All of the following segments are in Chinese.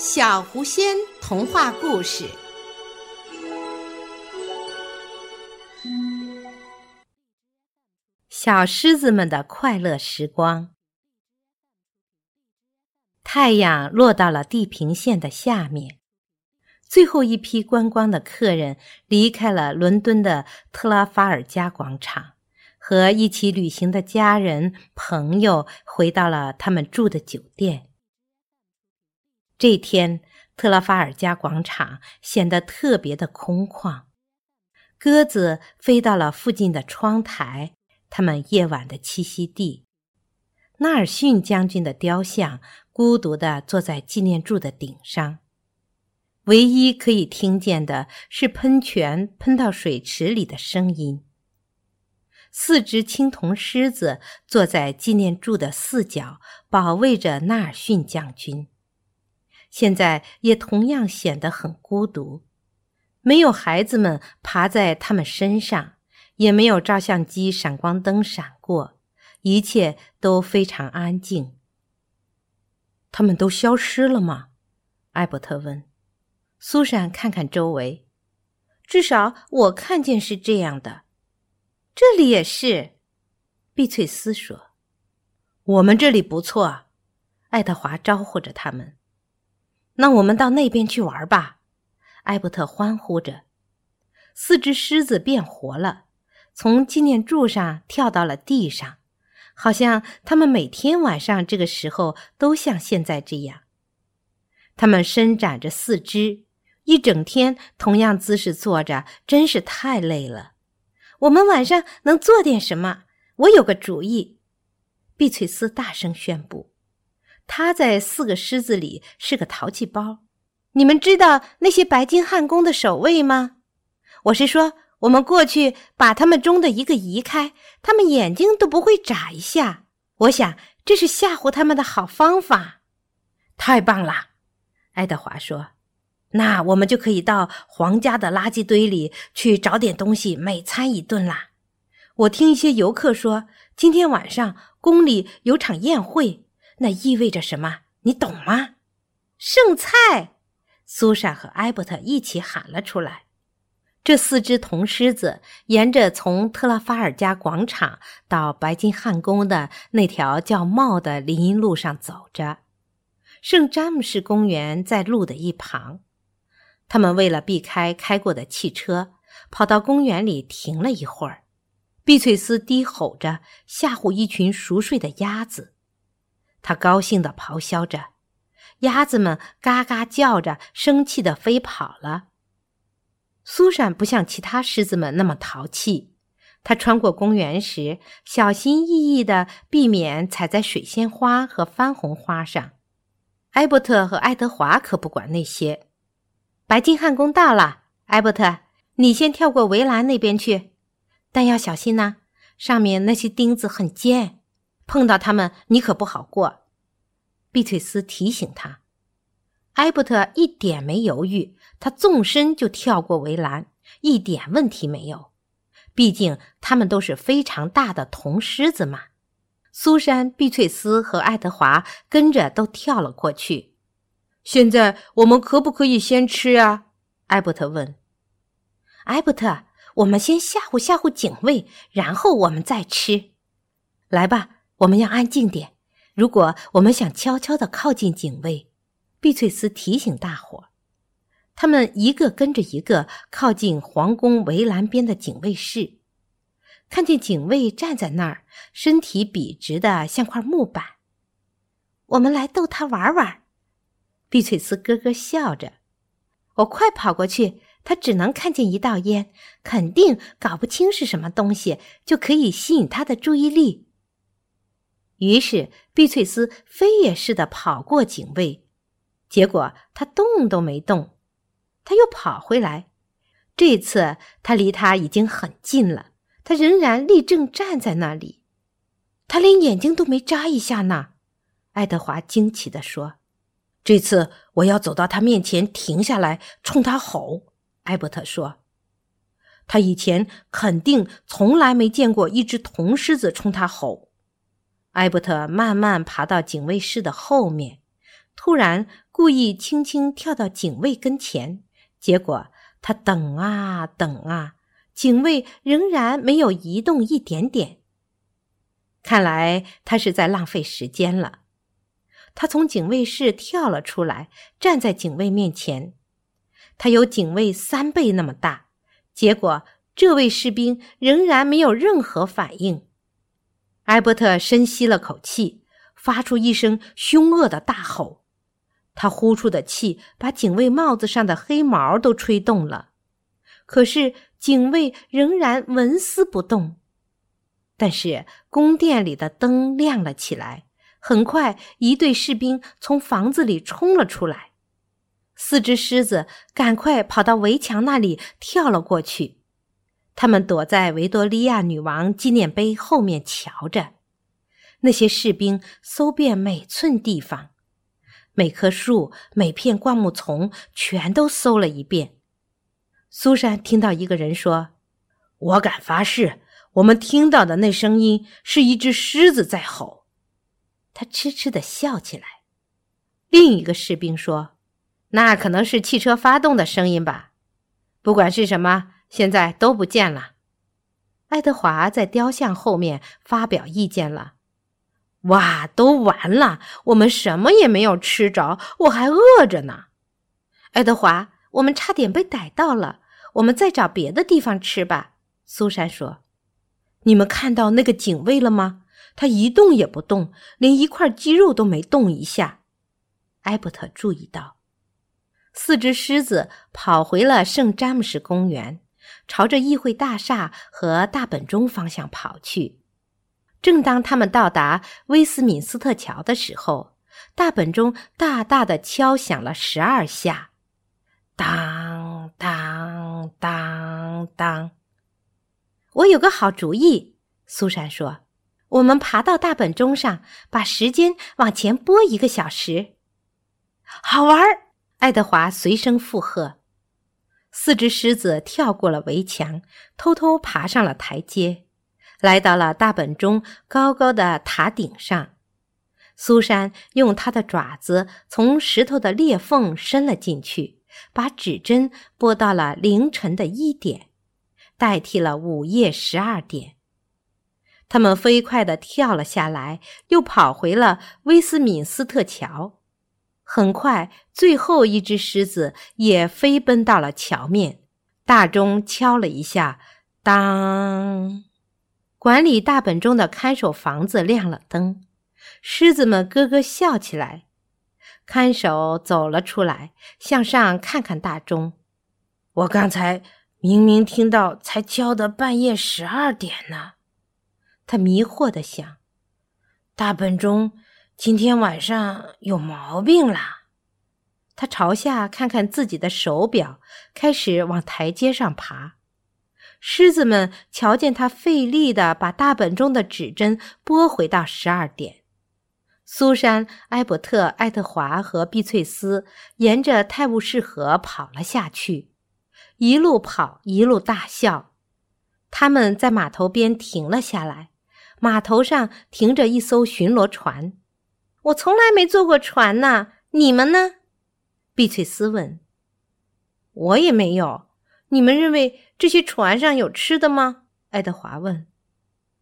小狐仙童话故事：小狮子们的快乐时光。太阳落到了地平线的下面，最后一批观光的客人离开了伦敦的特拉法尔加广场，和一起旅行的家人朋友回到了他们住的酒店。这天，特拉法尔加广场显得特别的空旷。鸽子飞到了附近的窗台，它们夜晚的栖息地。纳尔逊将军的雕像孤独地坐在纪念柱的顶上，唯一可以听见的是喷泉喷到水池里的声音。四只青铜狮子坐在纪念柱的四角，保卫着纳尔逊将军。现在也同样显得很孤独，没有孩子们爬在他们身上，也没有照相机闪光灯闪过，一切都非常安静。他们都消失了吗？艾伯特问。苏珊看看周围，至少我看见是这样的。这里也是，碧翠丝说。我们这里不错，爱德华招呼着他们。那我们到那边去玩吧，艾伯特欢呼着。四只狮子变活了，从纪念柱上跳到了地上，好像他们每天晚上这个时候都像现在这样。他们伸展着四肢，一整天同样姿势坐着，真是太累了。我们晚上能做点什么？我有个主意，碧翠丝大声宣布。他在四个狮子里是个淘气包。你们知道那些白金汉宫的守卫吗？我是说，我们过去把他们中的一个移开，他们眼睛都不会眨一下。我想这是吓唬他们的好方法。太棒了，爱德华说。那我们就可以到皇家的垃圾堆里去找点东西美餐一顿啦。我听一些游客说，今天晚上宫里有场宴会。那意味着什么？你懂吗？剩菜！苏珊和艾伯特一起喊了出来。这四只铜狮子沿着从特拉法尔加广场到白金汉宫的那条叫茂的林荫路上走着。圣詹姆士公园在路的一旁。他们为了避开开过的汽车，跑到公园里停了一会儿。碧翠丝低吼着吓唬一群熟睡的鸭子。他高兴地咆哮着，鸭子们嘎嘎叫着，生气地飞跑了。苏珊不像其他狮子们那么淘气，她穿过公园时小心翼翼地避免踩在水仙花和番红花上。艾伯特和爱德华可不管那些。白金汉宫到了，艾伯特，你先跳过围栏那边去，但要小心呐，上面那些钉子很尖。碰到他们，你可不好过。”碧翠丝提醒他。艾伯特一点没犹豫，他纵身就跳过围栏，一点问题没有。毕竟他们都是非常大的铜狮子嘛。苏珊、碧翠丝和爱德华跟着都跳了过去。现在我们可不可以先吃啊？艾伯特问。艾伯特，我们先吓唬吓唬警卫，然后我们再吃。来吧。我们要安静点。如果我们想悄悄地靠近警卫，碧翠丝提醒大伙儿他们一个跟着一个靠近皇宫围栏边的警卫室，看见警卫站在那儿，身体笔直的像块木板。我们来逗他玩玩。碧翠丝咯咯笑着。我快跑过去，他只能看见一道烟，肯定搞不清是什么东西，就可以吸引他的注意力。于是，碧翠丝飞也似的跑过警卫，结果他动都没动。他又跑回来，这次他离他已经很近了，他仍然立正站在那里，他连眼睛都没眨一下呢。爱德华惊奇地说：“这次我要走到他面前，停下来，冲他吼。”艾伯特说：“他以前肯定从来没见过一只铜狮子冲他吼。”艾伯特慢慢爬到警卫室的后面，突然故意轻轻跳到警卫跟前，结果他等啊等啊，警卫仍然没有移动一点点。看来他是在浪费时间了。他从警卫室跳了出来，站在警卫面前。他有警卫三倍那么大，结果这位士兵仍然没有任何反应。艾伯特深吸了口气，发出一声凶恶的大吼。他呼出的气把警卫帽子上的黑毛都吹动了，可是警卫仍然纹丝不动。但是宫殿里的灯亮了起来，很快一队士兵从房子里冲了出来，四只狮子赶快跑到围墙那里跳了过去，他们躲在维多利亚女王纪念碑后面瞧着，那些士兵搜遍每寸地方。每棵树、每片灌木丛全都搜了一遍。苏珊听到一个人说：“我敢发誓，我们听到的那声音是一只狮子在吼。”他痴痴的笑起来。另一个士兵说：“那可能是汽车发动的声音吧。”不管是什么，现在都不见了。爱德华在雕像后面发表意见了。哇，都完了！我们什么也没有吃着，我还饿着呢。爱德华，我们差点被逮到了，我们再找别的地方吃吧。苏珊说：“你们看到那个警卫了吗？他一动也不动，连一块肌肉都没动一下。”艾伯特注意到，四只狮子跑回了圣詹姆士公园，朝着议会大厦和大本钟方向跑去。正当他们到达威斯敏斯特桥的时候，大本钟大大的敲响了十二下，当当当当。我有个好主意，苏珊说：“我们爬到大本钟上，把时间往前拨一个小时。”好玩儿！爱德华随声附和。四只狮子跳过了围墙，偷偷爬上了台阶。来到了大本钟高高的塔顶上，苏珊用她的爪子从石头的裂缝伸了进去，把指针拨到了凌晨的一点，代替了午夜十二点。他们飞快地跳了下来，又跑回了威斯敏斯特桥。很快，最后一只狮子也飞奔到了桥面。大钟敲了一下，当。管理大本钟的看守房子亮了灯，狮子们咯咯笑起来。看守走了出来，向上看看大钟。我刚才明明听到才敲的半夜十二点呢，他迷惑的想。大本钟今天晚上有毛病啦。他朝下看看自己的手表，开始往台阶上爬。狮子们瞧见他费力的把大本钟的指针拨回到十二点。苏珊、埃伯特、爱德华和碧翠丝沿着泰晤士河跑了下去，一路跑一路大笑。他们在码头边停了下来，码头上停着一艘巡逻船。我从来没坐过船呢，你们呢？碧翠丝问。我也没有。你们认为这些船上有吃的吗？爱德华问。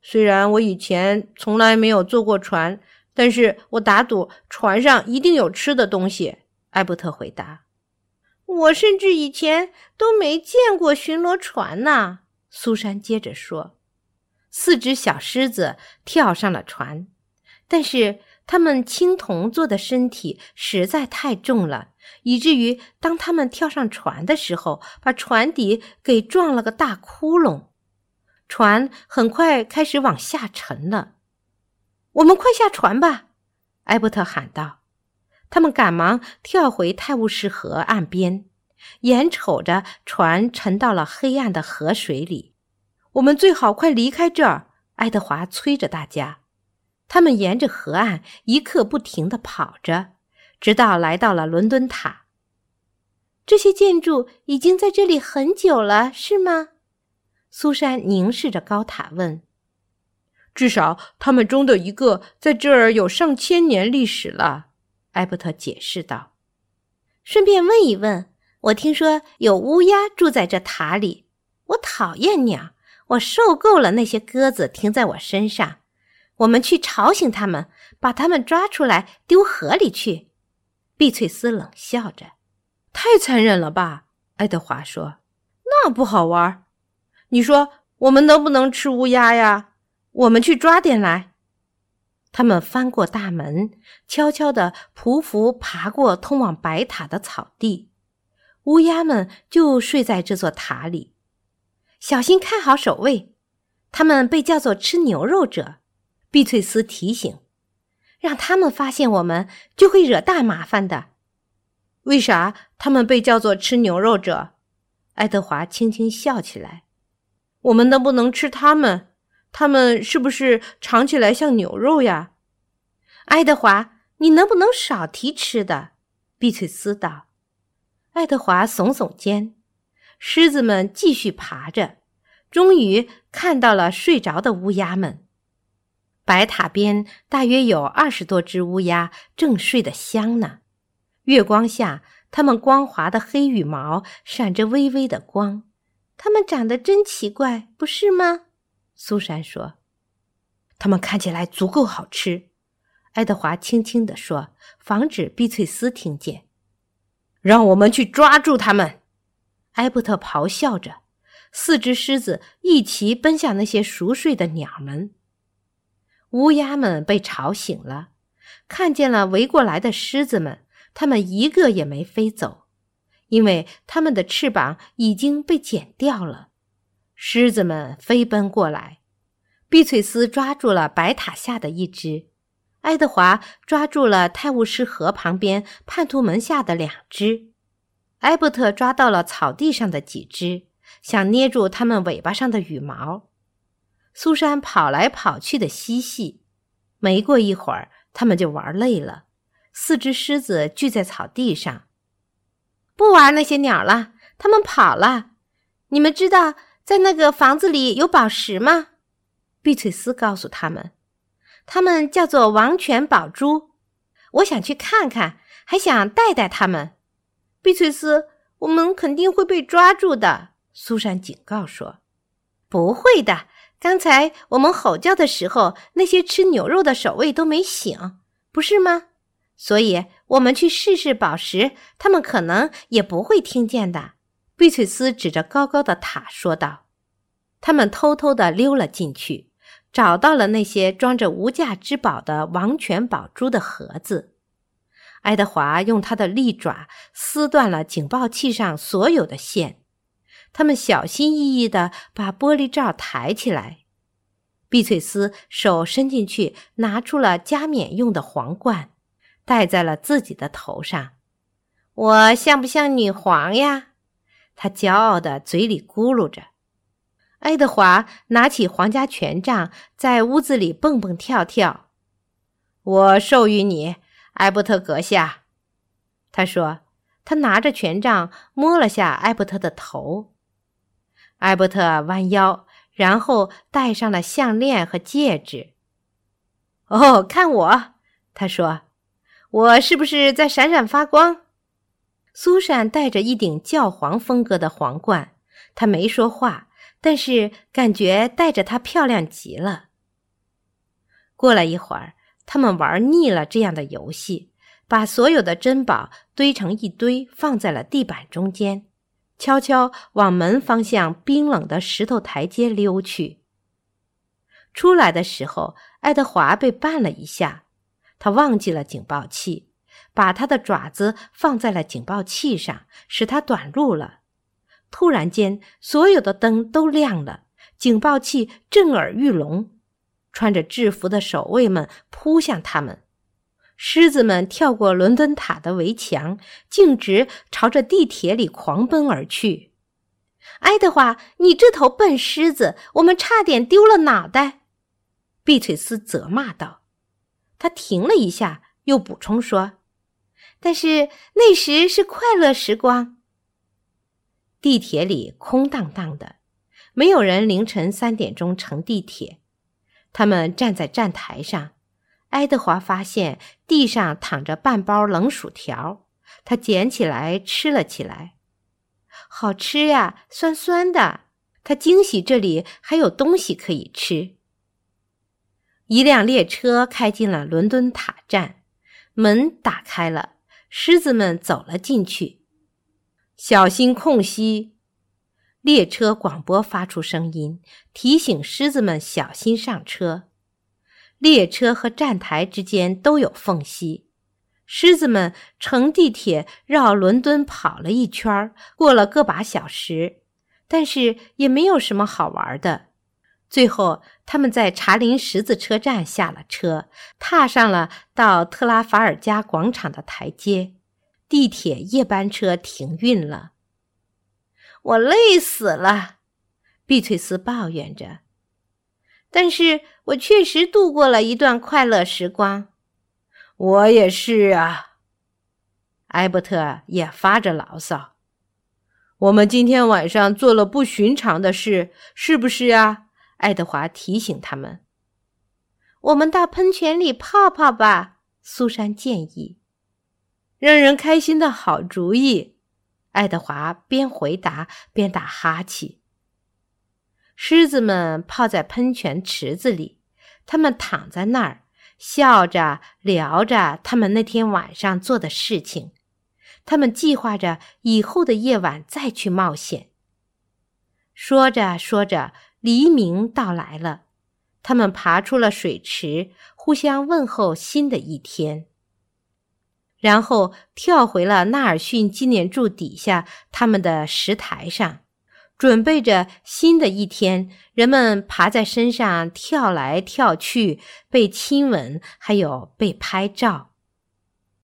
虽然我以前从来没有坐过船，但是我打赌船上一定有吃的东西。艾伯特回答。我甚至以前都没见过巡逻船呢。苏珊接着说。四只小狮子跳上了船，但是。他们青铜做的身体实在太重了，以至于当他们跳上船的时候，把船底给撞了个大窟窿。船很快开始往下沉了。我们快下船吧！埃伯特喊道。他们赶忙跳回泰晤士河岸边，眼瞅着船沉到了黑暗的河水里。我们最好快离开这儿！爱德华催着大家。他们沿着河岸一刻不停地跑着，直到来到了伦敦塔。这些建筑已经在这里很久了，是吗？苏珊凝视着高塔问。“至少他们中的一个在这儿有上千年历史了。”艾伯特解释道。顺便问一问，我听说有乌鸦住在这塔里。我讨厌鸟，我受够了那些鸽子停在我身上。我们去吵醒他们，把他们抓出来丢河里去。碧翠丝冷笑着：“太残忍了吧？”爱德华说：“那不好玩。你说我们能不能吃乌鸦呀？我们去抓点来。”他们翻过大门，悄悄地匍匐爬过通往白塔的草地。乌鸦们就睡在这座塔里，小心看好守卫。他们被叫做吃牛肉者。碧翠丝提醒：“让他们发现我们，就会惹大麻烦的。”为啥他们被叫做吃牛肉者？爱德华轻轻笑起来：“我们能不能吃他们？”它们是不是尝起来像牛肉呀？爱德华，你能不能少提吃的？碧翠丝道。爱德华耸耸肩。狮子们继续爬着，终于看到了睡着的乌鸦们。白塔边大约有二十多只乌鸦，正睡得香呢。月光下，它们光滑的黑羽毛闪着微微的光。它们长得真奇怪，不是吗？苏珊说：“它们看起来足够好吃。”爱德华轻轻地说，防止碧翠丝听见。“让我们去抓住它们！”埃伯特咆哮着。四只狮子一齐奔向那些熟睡的鸟们。乌鸦们被吵醒了，看见了围过来的狮子们，它们一个也没飞走，因为它们的翅膀已经被剪掉了。狮子们飞奔过来，碧翠丝抓住了白塔下的一只，爱德华抓住了泰晤士河旁边叛徒门下的两只，埃伯特抓到了草地上的几只，想捏住它们尾巴上的羽毛。苏珊跑来跑去的嬉戏，没过一会儿，他们就玩累了。四只狮子聚在草地上，不玩那些鸟了，他们跑了。你们知道？在那个房子里有宝石吗？碧翠丝告诉他们，他们叫做王权宝珠。我想去看看，还想带带他们。碧翠丝，我们肯定会被抓住的。苏珊警告说：“不会的。刚才我们吼叫的时候，那些吃牛肉的守卫都没醒，不是吗？所以，我们去试试宝石，他们可能也不会听见的。”碧翠丝指着高高的塔说道：“他们偷偷地溜了进去，找到了那些装着无价之宝的王权宝珠的盒子。爱德华用他的利爪撕断了警报器上所有的线。他们小心翼翼地把玻璃罩抬起来。碧翠丝手伸进去，拿出了加冕用的皇冠，戴在了自己的头上。我像不像女皇呀？”他骄傲的嘴里咕噜着，爱德华拿起皇家权杖，在屋子里蹦蹦跳跳。我授予你，埃伯特阁下，他说。他拿着权杖摸了下埃伯特的头。埃伯特弯腰，然后戴上了项链和戒指。哦，看我，他说，我是不是在闪闪发光？苏珊戴着一顶教皇风格的皇冠，她没说话，但是感觉戴着它漂亮极了。过了一会儿，他们玩腻了这样的游戏，把所有的珍宝堆成一堆，放在了地板中间，悄悄往门方向冰冷的石头台阶溜去。出来的时候，爱德华被绊了一下，他忘记了警报器。把他的爪子放在了警报器上，使它短路了。突然间，所有的灯都亮了，警报器震耳欲聋。穿着制服的守卫们扑向他们，狮子们跳过伦敦塔的围墙，径直朝着地铁里狂奔而去。爱德华，你这头笨狮子，我们差点丢了脑袋！碧翠丝责骂道。他停了一下，又补充说。但是那时是快乐时光。地铁里空荡荡的，没有人凌晨三点钟乘地铁。他们站在站台上，爱德华发现地上躺着半包冷薯条，他捡起来吃了起来。好吃呀，酸酸的。他惊喜这里还有东西可以吃。一辆列车开进了伦敦塔站，门打开了，狮子们走了进去。小心空隙！列车广播发出声音，提醒狮子们小心上车。列车和站台之间都有缝隙。狮子们乘地铁绕伦敦跑了一圈，过了个把小时，但是也没有什么好玩的。最后，他们在查林十字车站下了车，踏上了到特拉法尔加广场的台阶。地铁夜班车停运了。我累死了，碧翠丝抱怨着。但是我确实度过了一段快乐时光。我也是啊，艾伯特也发着牢骚。我们今天晚上做了不寻常的事，是不是啊？爱德华提醒他们。我们到喷泉里泡泡吧，苏珊建议。让人开心的好主意，爱德华边回答边打哈欠。狮子们泡在喷泉池子里，他们躺在那儿。笑着聊着他们那天晚上做的事情，他们计划着以后的夜晚再去冒险。说着说着，黎明到来了，他们爬出了水池，互相问候新的一天，然后跳回了纳尔逊纪念柱底下他们的石台上。准备着新的一天，人们爬在身上跳来跳去，被亲吻，还有被拍照。